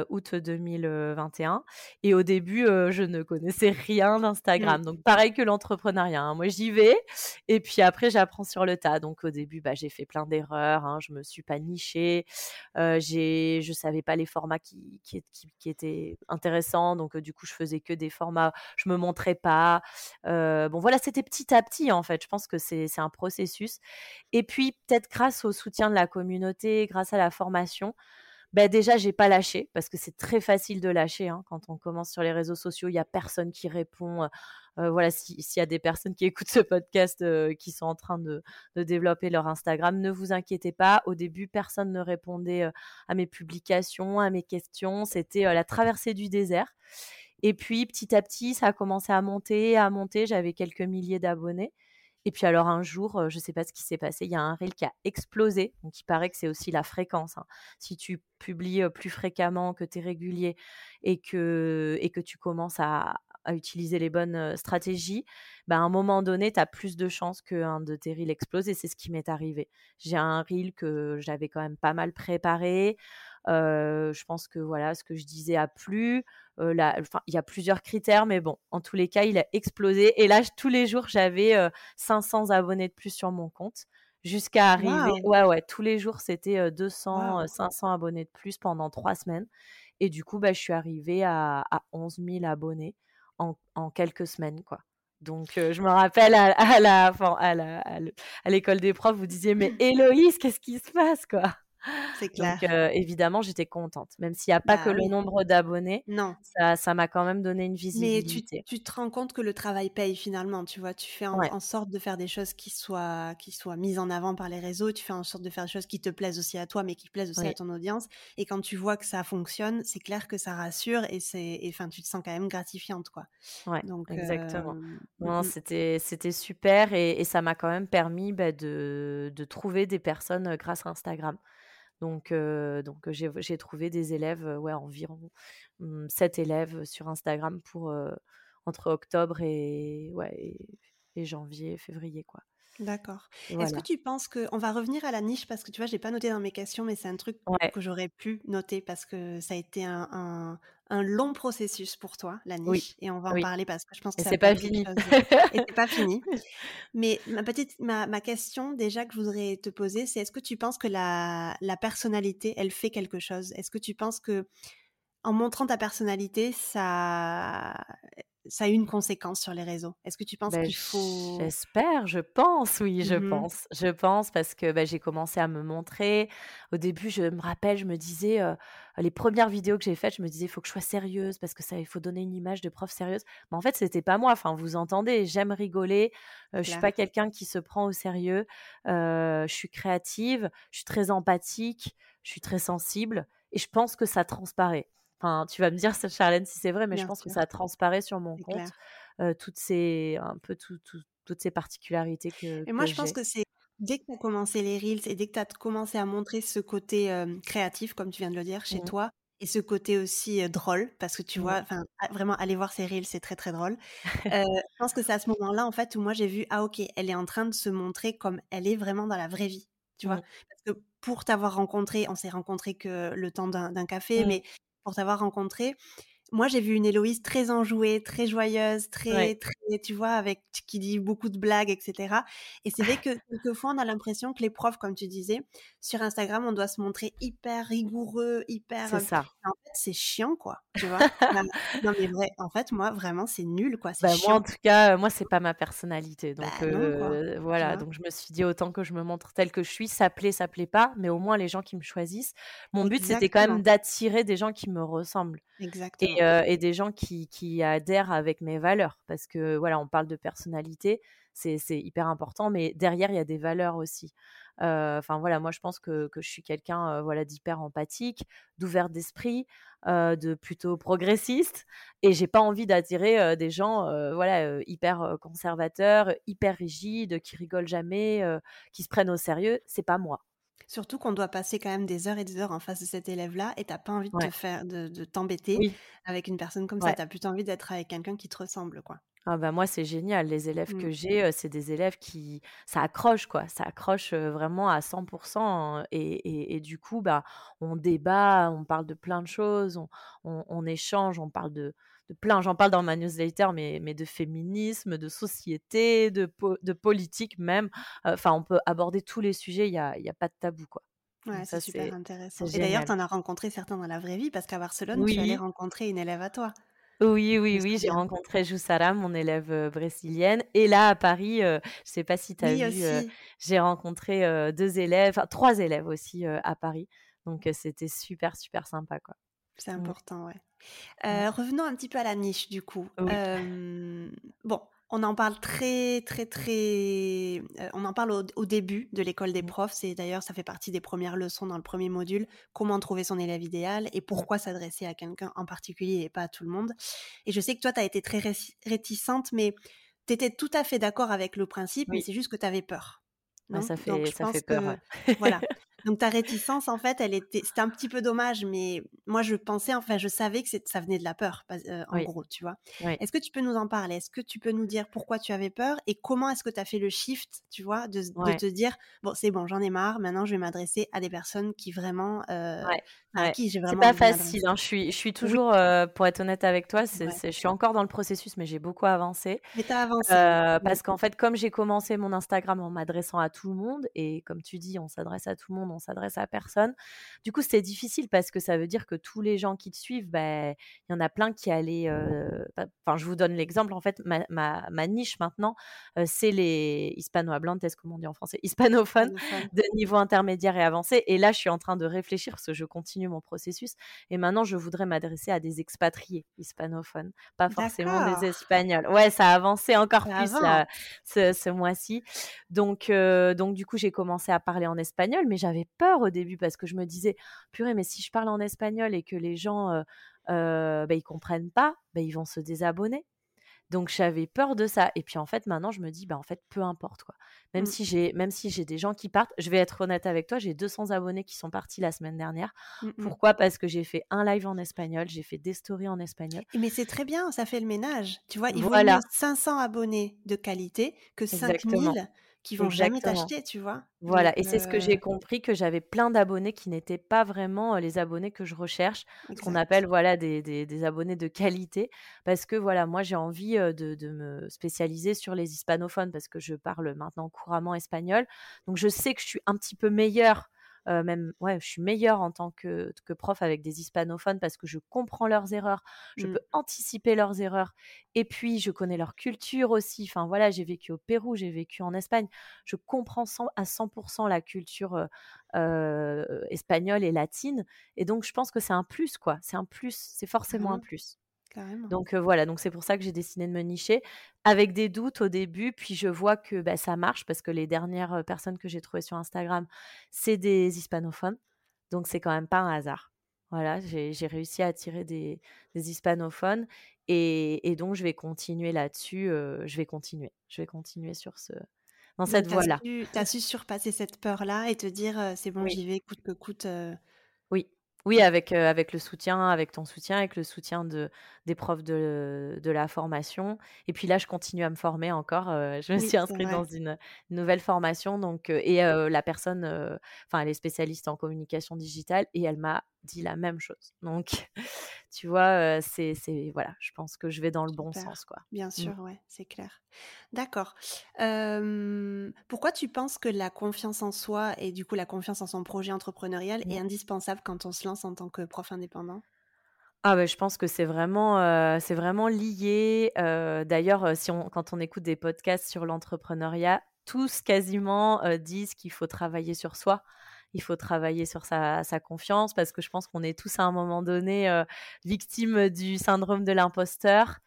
août 2021. Et au début, euh, je ne connaissais rien d'Instagram. Mmh. Donc pareil que l'entrepreneuriat. Hein. Moi, j'y vais et puis après, j'apprends sur le tas. Donc au début, bah, j'ai fait plein d'erreurs. Hein. Je me suis pas nichée. Euh, j'ai, je savais pas les formats qui, qui, qui, étaient intéressants. Donc du coup, je faisais que des formats. Je me montrais pas. bon, voilà, c'était petit à petit en fait. Je pense que c'est, c'est un processus. Et puis peut-être grâce au soutien de la communauté, grâce à la formation, ben déjà, j'ai pas lâché parce que c'est très facile de lâcher hein, quand on commence sur les réseaux sociaux. Il y a personne qui répond. Voilà, s'il y a des personnes qui écoutent ce podcast euh, qui sont en train de, de, développer leur Instagram, ne vous inquiétez pas. Au début, personne ne répondait à mes publications, à mes questions. C'était la traversée du désert. Et puis, petit à petit, ça a commencé à monter, à monter. J'avais quelques milliers d'abonnés. Et puis alors un jour, je ne sais pas ce qui s'est passé, il y a un reel qui a explosé. Donc il paraît que c'est aussi la fréquence. Hein. Si tu publies plus fréquemment, que tu es régulier et que, et que tu commences à, utiliser les bonnes stratégies, bah, à un moment donné, tu as plus de chances qu'un de tes reels explose. Et c'est ce qui m'est arrivé. J'ai un reel que j'avais quand même pas mal préparé. Je pense que voilà, ce que je disais a plu. il y a plusieurs critères, mais bon, en tous les cas, il a explosé. Et là, tous les jours, j'avais 500 abonnés de plus sur mon compte jusqu'à arriver. Ouais, ouais, tous les jours, c'était 200, 500 abonnés de plus pendant trois semaines. Et du coup, bah, je suis arrivée à, 11 000 abonnés en, quelques semaines, quoi. Donc, je me rappelle à, à la, à l'école des profs, vous disiez, mais Héloïse, qu'est-ce qui se passe, quoi? C'est clair. Donc, évidemment, j'étais contente. Même s'il n'y a pas bah que le nombre d'abonnés, non. ça, m'a quand même donné une visibilité. Mais tu, te rends compte que le travail paye finalement, tu vois? Tu fais en, sorte de faire des choses qui soient, qui soient mises en avant par les réseaux. Tu fais en sorte de faire des choses qui te plaisent aussi à toi, mais qui plaisent aussi à ton audience. Et quand tu vois que ça fonctionne, c'est clair que ça rassure et c'est, enfin, tu te sens quand même gratifiante, quoi. Ouais, Donc, exactement. non, mmh c'était, c'était super et, ça m'a quand même permis bah, de, de trouver des personnes grâce à Instagram. Donc, donc j'ai trouvé des élèves, ouais, environ 7 mmh, élèves sur Instagram pour, entre octobre et, ouais, et janvier, février, quoi. D'accord. Est-ce que tu penses que on va revenir à la niche parce que tu vois, j'ai pas noté dans mes questions, mais c'est un truc que j'aurais pu noter parce que ça a été un, un, long processus pour toi, la niche, et on va en parler parce que je pense que c'est pas fini. et c'est pas fini. Mais ma petite, ma, ma, question déjà que je voudrais te poser, c'est est-ce que tu penses que la, la personnalité, elle fait quelque chose? Est-ce que tu penses que en montrant ta personnalité, ça, ça a une conséquence sur les réseaux. Est-ce que tu penses bah, qu'il faut... J'espère, je pense, oui, je mmh pense. Je pense parce que bah, j'ai commencé à me montrer. Au début, je me rappelle, je me disais, les premières vidéos que j'ai faites, je me disais, il faut que je sois sérieuse parce que ça, il faut donner une image de prof sérieuse. Mais en fait, c'était pas moi. Enfin, vous entendez, j'aime rigoler. je suis pas quelqu'un qui se prend au sérieux. je suis créative, je suis très empathique, je suis très sensible et je pense que ça transparaît tu vas me dire, Charlène, si c'est vrai, mais je pense que ça transparaît sur mon compte, toutes ces, un peu toutes ces particularités que. Et moi, je pense que c'est dès que tu as commencé les reels et dès que tu as commencé à montrer ce côté créatif, comme tu viens de le dire, chez mmh. toi, et ce côté aussi drôle, parce que tu vois, enfin, vraiment, aller voir ces reels, c'est très très drôle. je pense que c'est à ce moment-là, en fait, où moi j'ai vu, ah ok, elle est en train de se montrer comme elle est vraiment dans la vraie vie, tu vois? Mmh. Parce que pour t'avoir rencontré, on s'est rencontré que le temps d'un café, mmh. mais pour t'avoir rencontré. Moi, j'ai vu une Héloïse très enjouée, très joyeuse, très, très, tu vois, avec qui dit beaucoup de blagues, etc. Et c'est vrai que quelquefois, on a l'impression que les profs, comme tu disais, sur Instagram, on doit se montrer hyper rigoureux, hyper. C'est ça. En fait, c'est chiant, quoi. Tu vois? Non, mais vrai. En fait, moi, vraiment, c'est nul, quoi. Bah, moi, en tout cas, moi, c'est pas ma personnalité. Donc, bah, voilà. Donc, je me suis dit autant que je me montre telle que je suis, ça plaît, ça plaît pas, mais au moins les gens qui me choisissent. Mon but, c'était quand même d'attirer des gens qui me ressemblent. Exactement. Et, des gens qui, qui, adhèrent avec mes valeurs. Parce que, voilà, on parle de personnalité, c'est hyper important, mais derrière, il y a des valeurs aussi. Enfin, voilà, moi, je pense que, que je suis quelqu'un voilà, d'hyper empathique, d'ouvert d'esprit, de plutôt progressiste. Et j'ai pas envie d'attirer des gens voilà, hyper conservateurs, hyper rigides, qui rigolent jamais, qui se prennent au sérieux. C'est pas moi. Surtout qu'on doit passer quand même des heures et des heures en face de cet élève-là et t'as pas envie de te faire de, t'embêter avec une personne comme ça. T'as plutôt envie d'être avec quelqu'un qui te ressemble, quoi. Ah bah moi c'est génial. Les élèves que mmh. j'ai, c'est des élèves qui ça accroche quoi. Ça accroche vraiment à 100% et, et, du coup bah on débat, on parle de plein de choses, on, on échange, on parle de, de plein. J'en parle dans ma newsletter, mais, mais de féminisme, de société, de, de politique même. Enfin, on peut aborder tous les sujets, il n'y a, y a pas de tabou, quoi. Ouais, c'est super intéressant. Et d'ailleurs, tu en as rencontré certains dans la vraie vie, parce qu'à Barcelone, tu allais rencontrer une élève à toi. Oui, oui, oui, j'ai rencontré Joussara, mon élève brésilienne. Et là, à Paris, je ne sais pas si tu as vu, j'ai rencontré deux élèves, enfin trois élèves aussi à Paris. Donc, c'était super, super sympa, quoi. C'est mmh. important, ouais. revenons un petit peu à la niche, du coup. bon, on en parle très, très, très. on en parle au, début de l'école des mmh. profs. C'est d'ailleurs, ça fait partie des premières leçons dans le premier module. Comment trouver son élève idéal et pourquoi s'adresser à quelqu'un en particulier et pas à tout le monde. Et je sais que toi, tu as été très réticente, mais tu étais tout à fait d'accord avec le principe, mais c'est juste que tu avais peur. ça fait, ça fait peur. voilà. Donc ta réticence, en fait, elle était, c'était un petit peu dommage, mais moi je pensais, enfin, je savais que ça venait de la peur, euh, en gros, tu vois. Est-ce que tu peux nous en parler? Est-ce que tu peux nous dire pourquoi tu avais peur et comment est-ce que tu as fait le shift, tu vois, de, te dire bon, c'est bon, j'en ai marre, maintenant je vais m'adresser à des personnes qui vraiment, euh, vraiment. C'est pas facile. Hein. Je suis, je suis toujours, euh, pour être honnête avec toi, je suis encore dans le processus, mais j'ai beaucoup avancé. Mais t'as avancé. parce qu'en fait, comme j'ai commencé mon Instagram en m'adressant à tout le monde, et comme tu dis, on s'adresse à tout le monde, on s'adresse à personne. Du coup, c'est difficile parce que ça veut dire que tous les gens qui te suivent, ben, il y en a plein qui allaient. Euh, enfin, je vous donne l'exemple. En fait, ma, ma, niche maintenant, euh, c'est les hispano-hablantes, comment on dit en français? Hispanophones de niveau intermédiaire et avancé. Et là, je suis en train de réfléchir parce que je continue mon processus. Et maintenant, je voudrais m'adresser à des expatriés hispanophones, pas forcément des espagnols. Ouais, ça a avancé encore plus ce, ce mois-ci. Donc, euh, donc, du coup, j'ai commencé à parler en espagnol, mais j'avais peur au début parce que je me disais, purée, mais si je parle en espagnol et que les gens, euh, euh, bah, ils comprennent pas, bah, ils vont se désabonner. Donc j'avais peur de ça. Et puis en fait, maintenant, je me dis, bah en fait, peu importe quoi. Même Mmh. si j'ai, même si j'ai des gens qui partent, je vais être honnête avec toi, j'ai 200 abonnés qui sont partis la semaine dernière. Mmh mh. Pourquoi? Parce que j'ai fait un live en espagnol, j'ai fait des stories en espagnol. Mais c'est très bien, ça fait le ménage. Tu vois, il vaut Voilà. mieux 500 abonnés de qualité que Exactement. 5000 qui vont jamais t'acheter, tu vois? Voilà. Donc Et c'est ce que j'ai compris que j'avais plein d'abonnés qui n'étaient pas vraiment les abonnés que je recherche, ce qu'on appelle voilà des, des, des abonnés de qualité, parce que voilà moi j'ai envie de, de me spécialiser sur les hispanophones parce que je parle maintenant couramment espagnol, donc je sais que je suis un petit peu meilleure. Euh, même ouais, je suis meilleure en tant que, que prof avec des hispanophones parce que je comprends leurs erreurs, je Mmh. peux anticiper leurs erreurs et puis je connais leur culture aussi. Enfin voilà, j'ai vécu au Pérou, j'ai vécu en Espagne, je comprends à 100% la culture euh, euh, espagnole et latine. Et donc, je pense que c'est un plus, quoi. C'est un plus, c'est forcément un Carrément, plus. Carrément. Donc euh, voilà, donc c'est pour ça que j'ai décidé de me nicher avec des doutes au début, puis je vois que bah, ça marche parce que les dernières personnes que j'ai trouvées sur Instagram, c'est des hispanophones. Donc c'est quand même pas un hasard. Voilà, j'ai réussi à attirer des, des hispanophones et, et donc je vais continuer là-dessus. euh, je vais continuer. Je vais continuer sur ce, dans cette voie-là. tu as su surpasser cette peur-là et te dire, «C'est bon, Oui. j'y vais coûte que coûte», Oui, avec, heu, avec le soutien avec ton soutien, avec le soutien de des profs de de la formation et puis là, je continue à me former encore, heu, je me oui, suis c'est inscrite vrai. dans une, nouvelle formation donc heu et la personne, enfin, elle est spécialiste en communication digitale et elle m'a dit la même chose donc tu vois, heu, c'est c'est voilà, je pense que je vais dans le bon Super. sens, quoi. Bien Mmh. sûr, ouais, c'est clair. D'accord. Pourquoi tu penses que la confiance en soi et du coup la confiance en son projet entrepreneurial est Mmh. indispensable quand on se lance en tant que prof indépendant? Ah beh, je pense que c'est vraiment, heu, c'est vraiment lié, heu, d'ailleurs, si on quand on écoute des podcasts sur l'entrepreneuriat, tous quasiment, disent qu'il faut travailler sur soi. Il faut travailler sur sa confiance parce que je pense qu'on est tous à un moment donné, heu, victimes du syndrome de l'imposteur.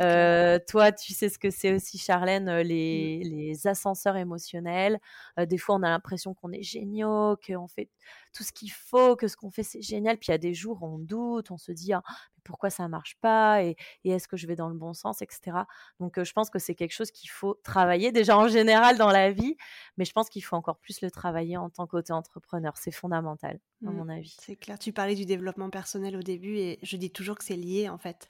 Heu, toi, tu sais ce que c'est aussi Charlène, heu, Mmh. les les ascenseurs émotionnels. Heu, des fois, on a l'impression qu'on est géniaux, qu'on fait tout ce qu'il faut, que ce qu'on fait, c'est génial. Puis il y a des jours on doute, on se dit: «Ah, pourquoi ça marche pas et et est-ce que je vais dans le bon sens?» et cetera. Donc je pense que c'est quelque chose qu'il faut travailler déjà en général dans la vie, mais je pense qu'il faut encore plus le travailler en tant qu'auto-entrepreneur. C'est fondamental, à Mmh. mon avis. C'est clair. Tu parlais du développement personnel au début et je dis toujours que c'est lié en fait.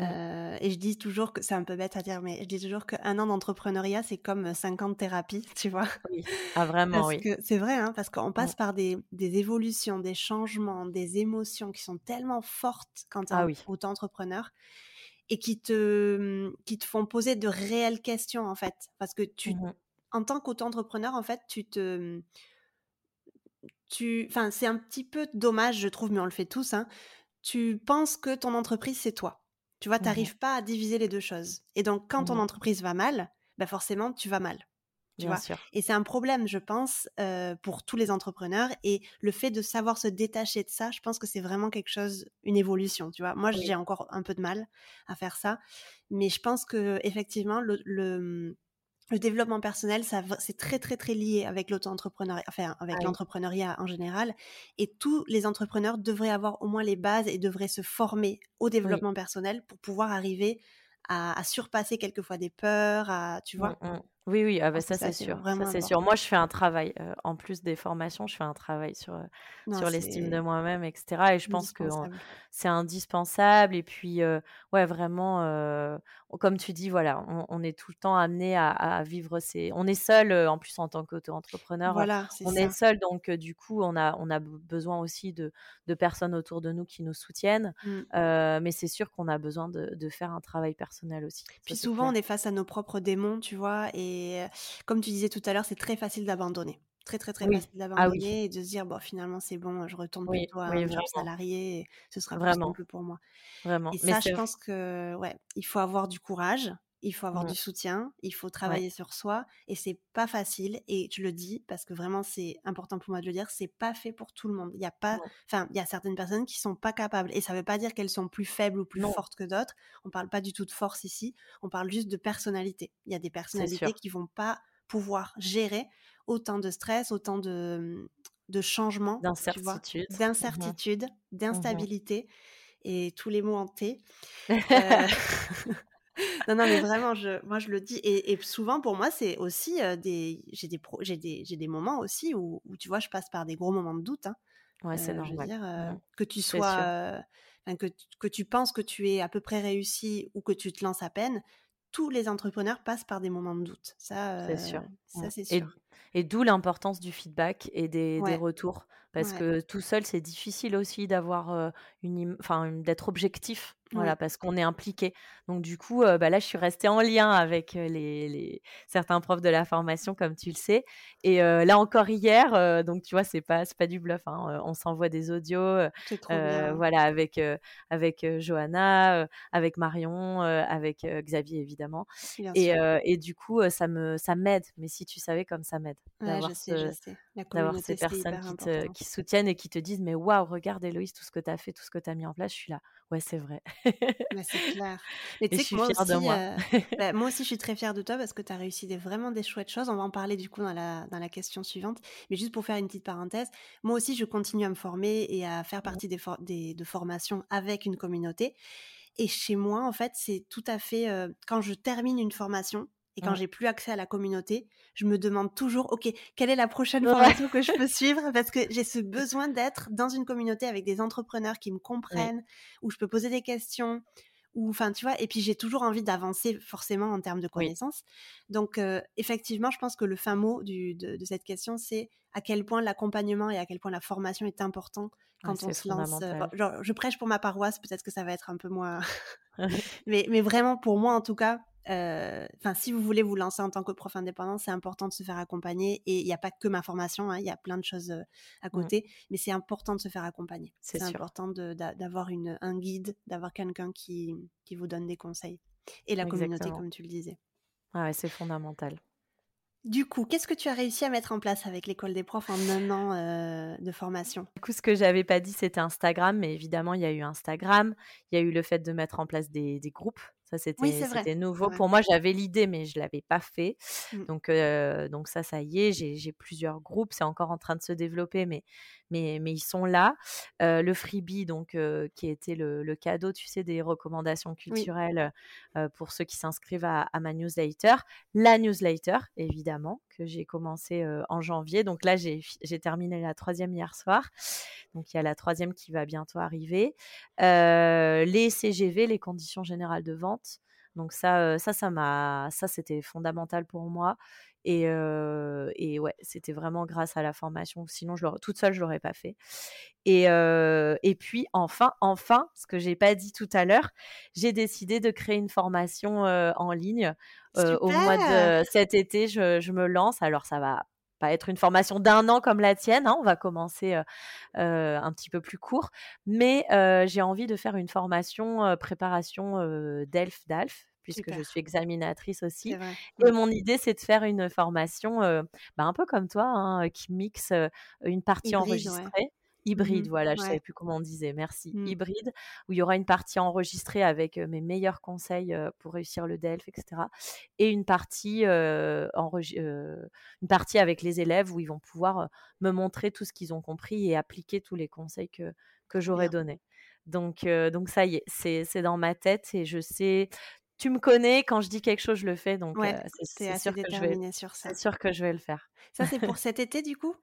Heu et je dis toujours que c'est un peu bête à dire, mais je dis toujours qu'un an d'entrepreneuriat, c'est comme 5 ans de thérapie, tu vois? Oui. Ah vraiment, Parce oui. que c'est vrai, hein, parce qu'on passe par des des évolutions, des changements, des émotions qui sont tellement fortes quand tu es Ah oui. auto-entrepreneur et qui te, qui te font poser de réelles questions, en fait. Parce que tu Mmh en tant qu'auto-entrepreneur, en fait, tu te, tu enfin, c'est un petit peu dommage, je trouve, mais on le fait tous, hein. Tu penses que ton entreprise, c'est toi. Tu vois? Tu Mmh arrives pas à diviser les 2 choses et donc quand ton Mmh entreprise va mal, bah, forcément, tu vas mal. Tu Bien vois? sûr. Et c'est un problème, je pense, pour tous les entrepreneurs et le fait de savoir se détacher de ça, je pense que c'est vraiment quelque chose une évolution, tu vois? Moi, Oui. j'ai encore un peu de mal à faire ça, mais je pense qu'effectivement le le, mmh, le développement personnel, ça c'est très, très, très lié avec l'auto-entrepreneuriat, enfin, Ah avec oui. l'entrepreneuriat en général et tous les entrepreneurs devraient avoir au moins les bases et devraient se former au Oui. développement personnel pour pouvoir arriver à à surpasser quelquefois des peurs, à tu Mmh vois? mh. Oui, oui, ah bah, que ça, c'est sûr, ça, c'est sûr. Moi, je fais un travail, heu, en plus des formations, je fais un travail sur, Non, sur l'estime de moi-même et cetera et je pense que, c'est indispensable et puis, heu, ouais, vraiment, comme tu dis, voilà, on on est tout le temps amené à à vivre ses on est seul, en plus en tant qu'auto-entrepreneur, heu, Voilà, c'est on est ça. seul donc du coup, on a on a besoin aussi de de personnes autour de nous qui nous soutiennent, Mmh. mais c'est sûr qu'on a besoin de de faire un travail personnel aussi, Puis souvent, on est face à nos propres démons, tu vois? Et heu, comme tu disais tout à l'heure, c'est très facile d'abandonner. Très, très, très Oui. facile Ah oui. d'abandonner et de se dire: «Bon, finalement, c'est bon, je retourne Oui, plutôt à un job salarié et ce sera plus vraiment, simple pour moi». vraiment. Et Mais ça, je c'est pense que, ouais, il faut avoir du courage, il faut avoir mmh, du soutien, il faut ouais, travailler sur soi et c'est pas facile et je le dis parce que vraiment c'est important pour moi de le dire, c'est pas fait pour tout le monde. Il y a pas enfin, il y a certaines personnes qui sont pas capables et ça veut pas dire qu'elles sont plus faibles ou plus non, fortes que d'autres. On parle pas du tout de force ici, on parle juste de personnalité. Il y a des personnalités qui vont pas pouvoir gérer autant de stress, autant de, de changements? D'incertitude. Mmh mh. D'incertitude, Mmh d'instabilité et tous les mots en T. Heu, non, non, mais vraiment, je, moi, je le dis. Et, souvent, pour moi, c'est aussi des. J'ai des, j'ai des, des, moments aussi où, où, tu vois, je passe par des gros moments de doute. Hein. Ouais, c'est normal. Je veux dire, mmh. que tu sois. que, que tu penses que tu es à peu près réussi ou que tu te lances à peine, tous les entrepreneurs passent par des moments de doute. Ça, c'est sûr. Ça, c'est sûr. Et, d'où l'importance du feedback et des, des retours. Parce que tout seul, c'est difficile aussi d'avoir une, enfin, d'être objectif voilà, parce qu'on est impliqué. Donc du coup, bah, là, je suis restée en lien avec les, certains profs de la formation, comme tu le sais. Et là encore hier, donc tu vois, c'est pas pas du bluff. Hein, on s'envoie des audios, voilà, avec avec Johanna, avec Marion, avec Xavier évidemment. Et, et, du coup, ça me ça m'aide. Mais si tu savais comme ça m'aide d'avoir ces personnes qui, qui soutiennent et qui te disent mais waouh, regarde Héloïse tout ce que tu as fait, tout ce que tu as mis en place. Je suis là. Ouais, c'est vrai. Bah, c'est clair. Mais tu sais que moi aussi, moi. Euh, bah, moi aussi, je suis très fière de toi parce que tu as réussi des, vraiment des chouettes choses. On va en parler du coup dans la, dans la question suivante. Mais juste pour faire une petite parenthèse, moi aussi, je continue à me former et à faire partie des, des de formations avec une communauté. Et chez moi, en fait, c'est tout à fait. Euh, quand je termine une formation, et quand j'ai plus accès à la communauté, je me demande toujours, OK, quelle est la prochaine formation que je peux suivre? Parce que j'ai ce besoin d'être dans une communauté avec des entrepreneurs qui me comprennent, où je peux poser des questions, ou enfin, tu vois, et puis j'ai toujours envie d'avancer forcément en termes de connaissances. Donc, effectivement, je pense que le fin mot du, de, cette question, c'est à quel point l'accompagnement et à quel point la formation est important quand on se lance. genre, je prêche pour ma paroisse, peut-être que ça va être un peu moins. mais, mais vraiment, pour moi en tout cas, enfin, si vous voulez vous lancer en tant que prof indépendant, c'est important de se faire accompagner. Et il n'y a pas que ma formation, hein, il y a plein de choses à mmh. côté, mais c'est important de se faire accompagner. C'est important d'avoir un guide, d'avoir quelqu'un qui, qui vous donne des conseils. Et la communauté, comme tu le disais. Ah ouais, c'est fondamental. Du coup, qu'est-ce que tu as réussi à mettre en place avec l'école des profs en un an de formation? Du coup, ce que j'avais pas dit, c'était Instagram, mais évidemment, il y a eu Instagram, il y a eu le fait de mettre en place des groupes ça, c'était nouveau. Pour moi, j'avais l'idée, mais je ne l'avais pas fait. Mmh. Donc, donc ça, ça y est, j'ai plusieurs groupes. C'est encore en train de se développer, mais, mais, mais ils sont là. le freebie, donc, qui était le, le, cadeau, tu sais, des recommandations culturelles pour ceux qui s'inscrivent à, à, ma newsletter. La newsletter, évidemment, que j'ai commencé en janvier. Donc là, j'ai terminé la troisième hier soir. Donc il y a la troisième qui va bientôt arriver. les CGV, les conditions générales de vente. Donc ça, ça, ça m'a, ça c'était fondamental pour moi. Et, et ouais, c'était vraiment grâce à la formation. Sinon, je toute seule, je l'aurais pas fait. Et, et puis enfin, enfin, ce que j'ai pas dit tout à l'heure, j'ai décidé de créer une formation en ligne au mois de cet été. Je, je me lance. Alors ça va pas être une formation d'un an comme la tienne, hein, on va commencer un petit peu plus court, mais j'ai envie de faire une formation préparation d'ELF puisque je suis examinatrice aussi. Et mon idée, c'est de faire une formation bah, un peu comme toi, hein, qui mixe une partie enregistrée. Hybride, mmh voilà, je ne savais plus comment on disait, merci. Mmh. Hybride, où il y aura une partie enregistrée avec mes meilleurs conseils pour réussir le DELF, etc. Et une partie, une partie avec les élèves où ils vont pouvoir me montrer tout ce qu'ils ont compris et appliquer tous les conseils que, que j'aurais donnés. Donc, donc ça y est, c'est dans ma tête et je sais, tu me connais, quand je dis quelque chose, je le fais. Donc, c'est sûr, que je vais, sur ça. sûr que je vais le faire. Ça, c'est pour cet été, du coup?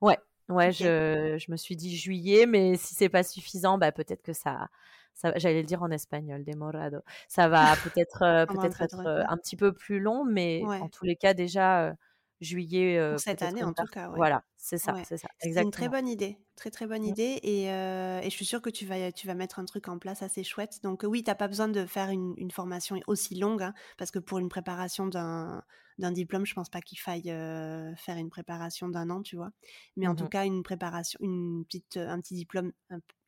Ouais, Ouais, je, je, me suis dit juillet, mais si c'est pas suffisant, bah peut-être que ça, ça j'allais le dire en espagnol, demorado. Ça va peut-être euh, peut-être être, euh, un petit peu plus long, mais en tous les cas déjà juillet. Cette année en tout cas. Voilà, c'est ça, c'est ça. C'est une très bonne idée, très très bonne mmh. idée, et, et, je suis sûre que tu vas tu vas mettre un truc en place assez chouette. Donc oui, t'as pas besoin de faire une, une formation aussi longue, hein, parce que pour une préparation d'un d'un diplôme, je pense pas qu'il faille faire une préparation d'un an, tu vois. Mais en tout mmh cas, une préparation, une petite, un petit diplôme,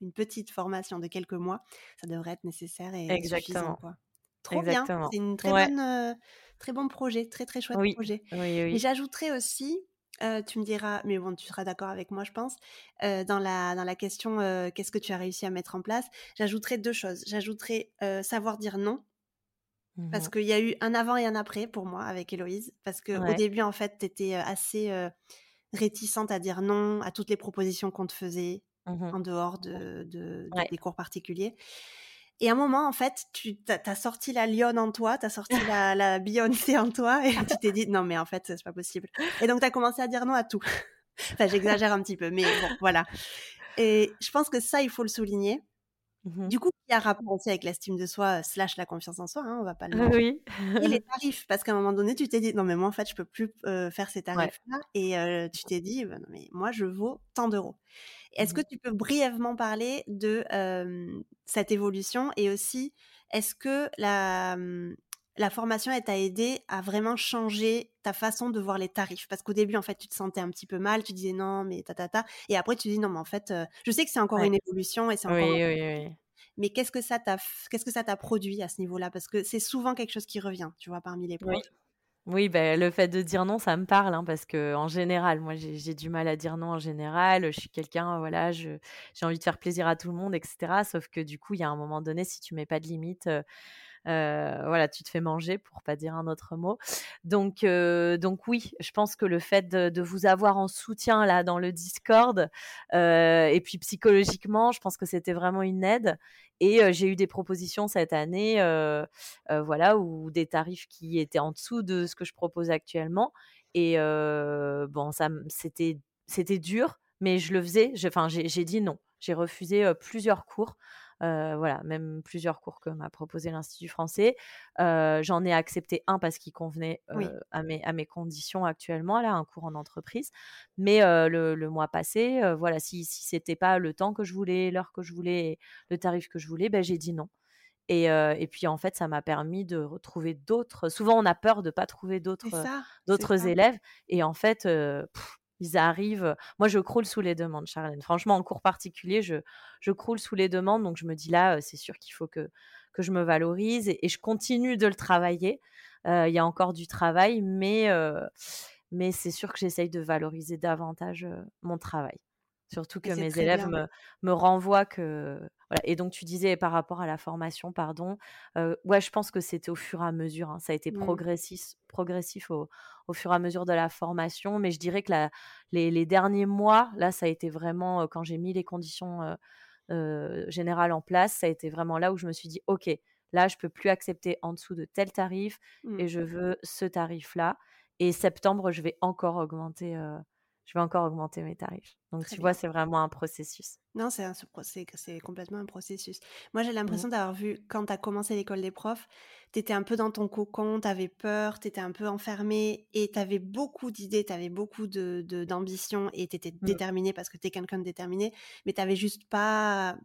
une petite formation de quelques mois, ça devrait être nécessaire et Exactement. Quoi. Trop bien. C'est une très bonne, très bon projet, très très chouette projet. Et j'ajouterais aussi, tu me diras, mais bon, tu seras d'accord avec moi, je pense, dans, la, dans la question qu'est-ce que tu as réussi à mettre en place, j'ajouterais deux choses. J'ajouterais savoir dire non parce mmh qu'il y a eu un avant et un après pour moi avec Héloïse. Parce qu'au début, en fait, tu étais assez réticente à dire non à toutes les propositions qu'on te faisait mmh en dehors de, des cours particuliers. Et à un moment, en fait, tu as, sorti la lionne en toi, tu as sorti la, la Beyoncé en toi, et tu t'es dit, non, mais en fait, c'est pas possible. Et donc, tu as commencé à dire non à tout. enfin, j'exagère un petit peu, mais bon, voilà. Et je pense que ça, il faut le souligner. Mmh du coup, il y a un rapport aussi avec l'estime de soi slash la confiance en soi, hein, on va pas le Oui. et les tarifs, parce qu'à un moment donné, tu t'es dit non mais moi en fait je peux plus faire ces tarifs-là, et tu t'es dit «Bah, non, mais moi je vaux tant d'euros. Est-ce que mmh tu peux brièvement parler de cette évolution et aussi est-ce que la mmh, la formation, elle t'a aidé à vraiment changer ta façon de voir les tarifs? Parce qu'au début, en fait, tu te sentais un petit peu mal, tu disais non, mais ta ta ta. Et après, tu dis non, mais en fait, je sais que c'est encore une évolution et c'est encore. Oui, oui, oui. Mais qu'est-ce que ça t'a, qu'est-ce que ça t'a produit à ce niveau-là? Parce que c'est souvent quelque chose qui revient, tu vois, parmi les profs. Oui. Ben, le fait de dire non, ça me parle, hein, parce que en général, moi, j'ai du mal à dire non en général. Je suis quelqu'un, voilà, j'ai envie de faire plaisir à tout le monde, etc. Sauf que du coup, il y a un moment donné, si tu mets pas de limite, euh, voilà, tu te fais manger pour pas dire un autre mot. Donc, euh, donc oui, je pense que le fait de, vous avoir en soutien là dans le Discord euh, et puis psychologiquement, je pense que c'était vraiment une aide. Et j'ai eu des propositions cette année, voilà, ou des tarifs qui étaient en dessous de ce que je propose actuellement. Et bon, ça, c'était, c'était dur, mais je le faisais. Enfin, j'ai dit non. J'ai refusé plusieurs cours euh, voilà, même plusieurs cours que m'a proposé l'Institut français. Euh, j'en ai accepté un parce qu'il convenait euh, à, mes, à mes conditions actuellement, là, un cours en entreprise. Mais le, mois passé, voilà, si, si c'était pas le temps que je voulais, l'heure que je voulais, le tarif que je voulais, ben, j'ai dit non. Et, et, puis en fait, ça m'a permis de retrouver d'autres. Souvent, on a peur de pas trouver d'autres d'autres élèves. Et en fait, ils arrivent. Moi, je croule sous les demandes, Charlène. Franchement, en cours particulier, je, je croule sous les demandes. Donc, je me dis là, c'est sûr qu'il faut que, que je me valorise et, je continue de le travailler. Il y a encore du travail, mais, mais c'est sûr que j'essaye de valoriser davantage mon travail. Surtout que mes élèves me, me, renvoient que. Voilà. Et donc, tu disais par rapport à la formation, pardon, ouais, je pense que c'était au fur et à mesure. Hein. Ça a été mmh. progressif, progressif au, au, fur et à mesure de la formation. Mais je dirais que la, les, les, derniers mois, là, ça a été vraiment, quand j'ai mis les conditions générales en place, ça a été vraiment là où je me suis dit, OK, là, je peux plus accepter en dessous de tel tarif mmh. et je veux ce tarif-là. Et septembre, je vais encore augmenter je vais encore augmenter mes tarifs. Donc, tu vois, c'est vraiment un processus. Non, c'est c'est complètement un processus. Moi, j'ai mmh. l'impression d'avoir vu, quand tu as commencé l'école des profs, tu étais un peu dans ton cocon, tu avais peur, tu étais un peu enfermé et tu avais beaucoup d'idées, tu avais beaucoup d'ambition de, et tu étais mmh. déterminé parce que tu es quelqu'un de déterminé, mais tu n'avais juste pas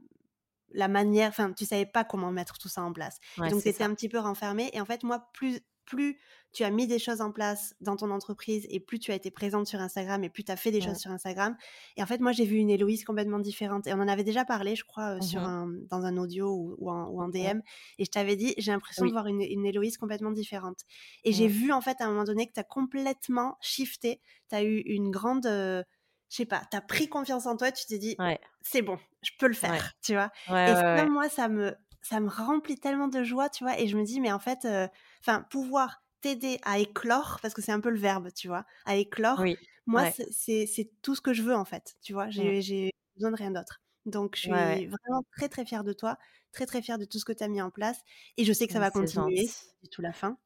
la manière, enfin, tu savais pas comment mettre tout ça en place. donc, tu étais un petit peu renfermé. Et en fait, moi, plus plus tu as mis des choses en place dans ton entreprise et plus tu as été présente sur Instagram et plus tu as fait des choses sur Instagram. Et en fait, moi, j'ai vu une Héloïse complètement différente. Et on en avait déjà parlé, je crois, mmh sur un, dans un audio ou, en, DM. Et je t'avais dit, j'ai l'impression de voir une, une, Héloïse complètement différente. Et j'ai vu, en fait, à un moment donné, que tu as complètement shifté. Tu as eu une grande. je sais pas, tu as pris confiance en toi, tu t'es dit, c'est bon, je peux le faire, tu vois? et ça, moi, ça me, ça me remplit tellement de joie, tu vois. Et je me dis, mais en fait, euh, enfin, pouvoir t'aider à éclore, parce que c'est un peu le verbe, tu vois, à éclore, moi, c'est tout ce que je veux, en fait, tu vois. Mmh. J'ai besoin de rien d'autre. Donc, je suis vraiment très, très fière de toi, très, très fière de tout ce que tu as mis en place. Et je sais que ça va continuer, du tout la fin.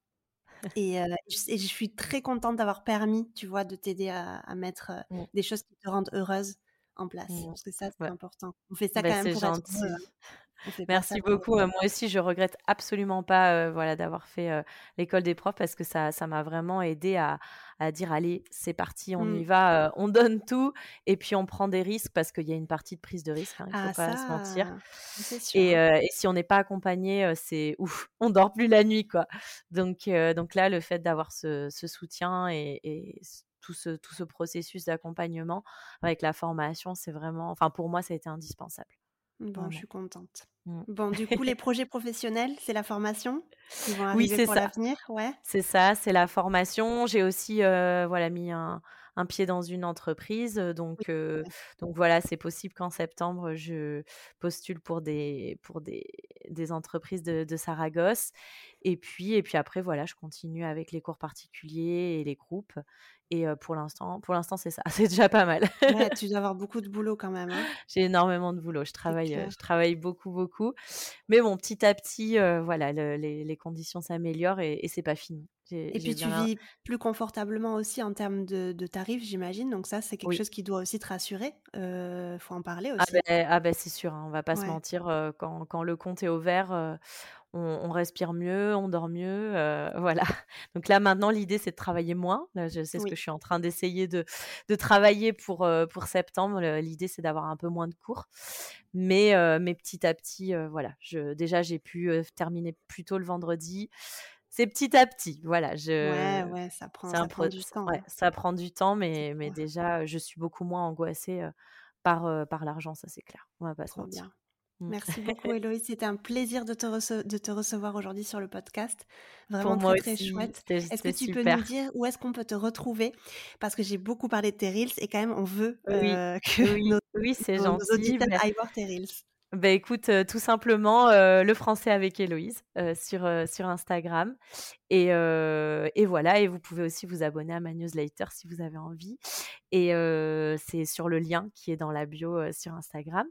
Et, je suis très contente d'avoir permis, tu vois, de t'aider à, mettre mmh. des choses qui te rendent heureuse en place. Mmh. Parce que ça, c'est important. On fait ça bah, quand même pour gentil. être Merci beaucoup. moi aussi, je regrette absolument pas voilà, d'avoir fait l'école des profs parce que ça, ça m'a vraiment aidé à, à dire allez, c'est parti, on y mmh. va, on donne tout et puis on prend des risques parce qu'il y a une partie de prise de risque, hein, il ne faut ah, pas se mentir. Et, et, si on n'est pas accompagné, c'est ouf, on dort plus la nuit quoi. Donc, donc là, le fait d'avoir ce, ce, soutien et, et tout ce, tout ce processus d'accompagnement avec la formation, c'est vraiment, enfin pour moi, ça a été indispensable. Bon, je suis contente. Mmh. Bon, du coup, les projets professionnels, c'est la formation qui vont arriver oui, c'est pour l'avenir, ouais. C'est ça, c'est la formation. J'ai aussi, voilà, mis un, un, pied dans une entreprise, donc, donc voilà, c'est possible qu'en septembre je postule pour des pour des, des, entreprises de, de, Saragosse. Et puis, et puis après, voilà, je continue avec les cours particuliers et les groupes. Et pour l'instant, pour l'instant, c'est ça. C'est déjà pas mal. ouais, tu dois avoir beaucoup de boulot quand même. Hein. J'ai énormément de boulot. Je travaille, je travaille beaucoup, beaucoup. Mais bon, petit à petit, voilà, les, les, conditions s'améliorent et, et c'est pas fini. Et puis tu vis plus confortablement aussi en termes de, de tarifs, j'imagine. Donc ça, c'est quelque chose qui doit aussi te rassurer. Il faut en parler ah aussi. Ben, ah ben, c'est sûr, hein, on va pas se mentir. quand, quand, le compte est au vert, on, respire mieux, on dort mieux, voilà. Donc là maintenant l'idée c'est de travailler moins. Là, je sais ce que je suis en train d'essayer de, de, travailler pour pour septembre. L'idée c'est d'avoir un peu moins de cours, mais mais petit à petit, voilà. Je, déjà j'ai pu terminer plus tôt le vendredi. C'est petit à petit, voilà. Je, ouais, ouais, ça prend, ça prend du temps. Ouais, ça prend du temps, mais mais déjà je suis beaucoup moins angoissée par par l'argent, ça c'est clair. On va pas se mentir. Bien. Mmh. Merci beaucoup Héloïse, c'était un plaisir de te, de te recevoir aujourd'hui sur le podcast. Vraiment très très chouette. Est-ce que tu peux nous dire où est-ce qu'on peut te retrouver? Parce que j'ai beaucoup parlé de tes Reels et quand même on veut euh, que oui, oui gentil. Nos auditeurs aillent voir tes Reels. Bah, écoute, euh, tout simplement, euh, le français avec Héloïse euh, sur, sur Instagram. Et, et, voilà, et vous pouvez aussi vous abonner à ma newsletter si vous avez envie. Et c'est sur le lien qui est dans la bio sur Instagram.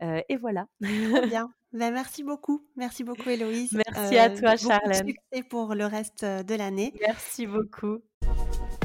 et voilà. Très bien. Ben, merci beaucoup. Merci beaucoup, Héloïse. Merci à toi, Charlène. Succès pour le reste de l'année. Merci beaucoup.